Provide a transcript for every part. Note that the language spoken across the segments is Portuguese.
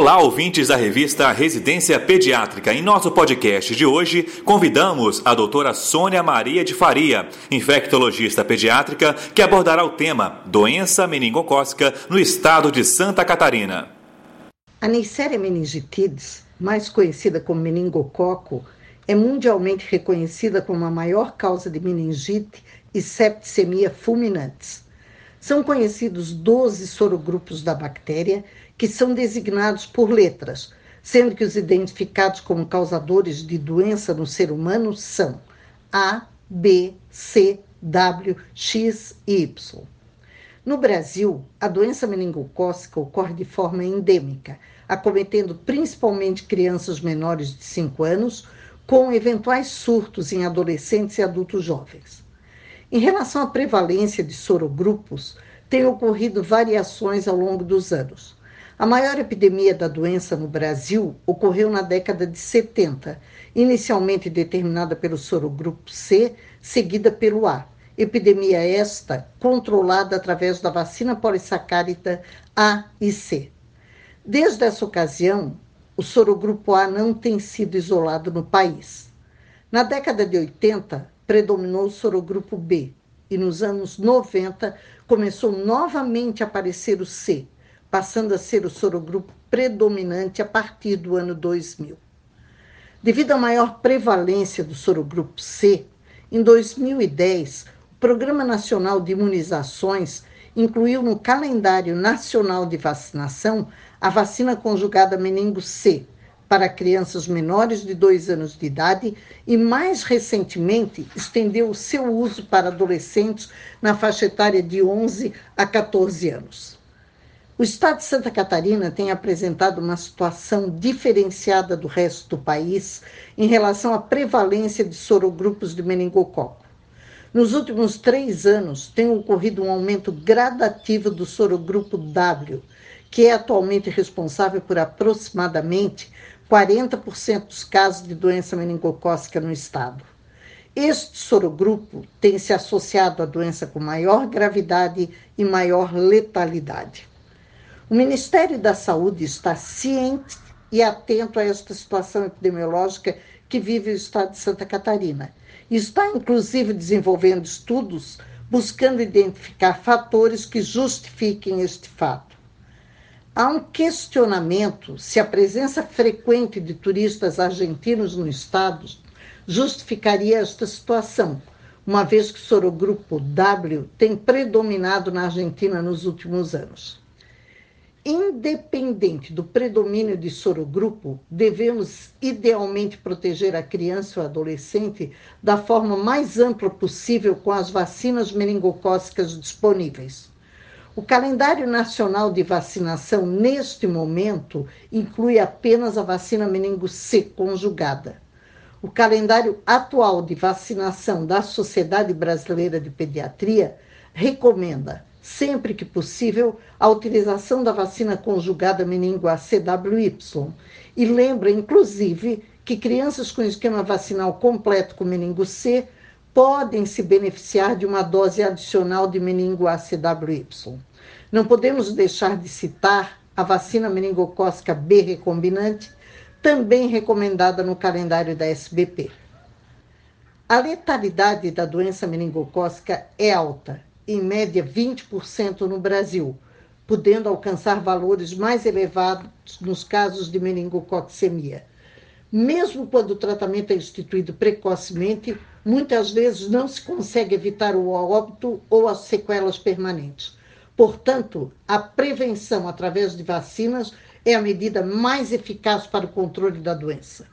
Olá, ouvintes da revista Residência Pediátrica. Em nosso podcast de hoje, convidamos a doutora Sônia Maria de Faria, infectologista pediátrica, que abordará o tema doença meningocócica no estado de Santa Catarina. A Neisseria meningitidis, mais conhecida como meningococo, é mundialmente reconhecida como a maior causa de meningite e septicemia fulminantes. São conhecidos 12 sorogrupos da bactéria que são designados por letras, sendo que os identificados como causadores de doença no ser humano são A, B, C, W, X e Y. No Brasil, a doença meningocócica ocorre de forma endêmica, acometendo principalmente crianças menores de 5 anos, com eventuais surtos em adolescentes e adultos jovens. Em relação à prevalência de sorogrupos, têm ocorrido variações ao longo dos anos. A maior epidemia da doença no Brasil ocorreu na década de 70, inicialmente determinada pelo sorogrupo C, seguida pelo A. Epidemia esta controlada através da vacina polissacárida A e C. Desde essa ocasião, o sorogrupo A não tem sido isolado no país. Na década de 80, predominou o sorogrupo B e nos anos 90 começou novamente a aparecer o C passando a ser o sorogrupo predominante a partir do ano 2000. Devido à maior prevalência do sorogrupo C, em 2010, o Programa Nacional de Imunizações incluiu no calendário nacional de vacinação a vacina conjugada meningo C para crianças menores de 2 anos de idade e, mais recentemente, estendeu o seu uso para adolescentes na faixa etária de 11 a 14 anos. O estado de Santa Catarina tem apresentado uma situação diferenciada do resto do país em relação à prevalência de sorogrupos de meningococo. Nos últimos três anos, tem ocorrido um aumento gradativo do sorogrupo W, que é atualmente responsável por aproximadamente 40% dos casos de doença meningocócica no estado. Este sorogrupo tem se associado à doença com maior gravidade e maior letalidade. O Ministério da Saúde está ciente e atento a esta situação epidemiológica que vive o estado de Santa Catarina. Está, inclusive, desenvolvendo estudos buscando identificar fatores que justifiquem este fato. Há um questionamento se a presença frequente de turistas argentinos no estado justificaria esta situação, uma vez que o sorogrupo W tem predominado na Argentina nos últimos anos. Independente do predomínio de sorogrupo, devemos idealmente proteger a criança ou adolescente da forma mais ampla possível com as vacinas meningocócicas disponíveis. O calendário nacional de vacinação, neste momento, inclui apenas a vacina meningo C conjugada. O calendário atual de vacinação da Sociedade Brasileira de Pediatria recomenda sempre que possível, a utilização da vacina conjugada meningo ACWY e lembra, inclusive, que crianças com esquema vacinal completo com meningo C podem se beneficiar de uma dose adicional de meningo ACWY. Não podemos deixar de citar a vacina meningocócica B recombinante, também recomendada no calendário da SBP. A letalidade da doença meningocócica é alta em média 20% no Brasil, podendo alcançar valores mais elevados nos casos de meningococcemia. Mesmo quando o tratamento é instituído precocemente, muitas vezes não se consegue evitar o óbito ou as sequelas permanentes. Portanto, a prevenção através de vacinas é a medida mais eficaz para o controle da doença.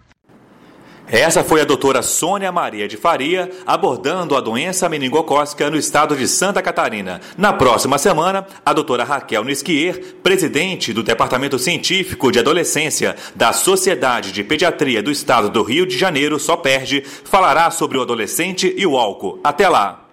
Essa foi a doutora Sônia Maria de Faria abordando a doença meningocócica no estado de Santa Catarina. Na próxima semana, a doutora Raquel Nisquier, presidente do Departamento Científico de Adolescência da Sociedade de Pediatria do Estado do Rio de Janeiro, só perde, falará sobre o adolescente e o álcool. Até lá!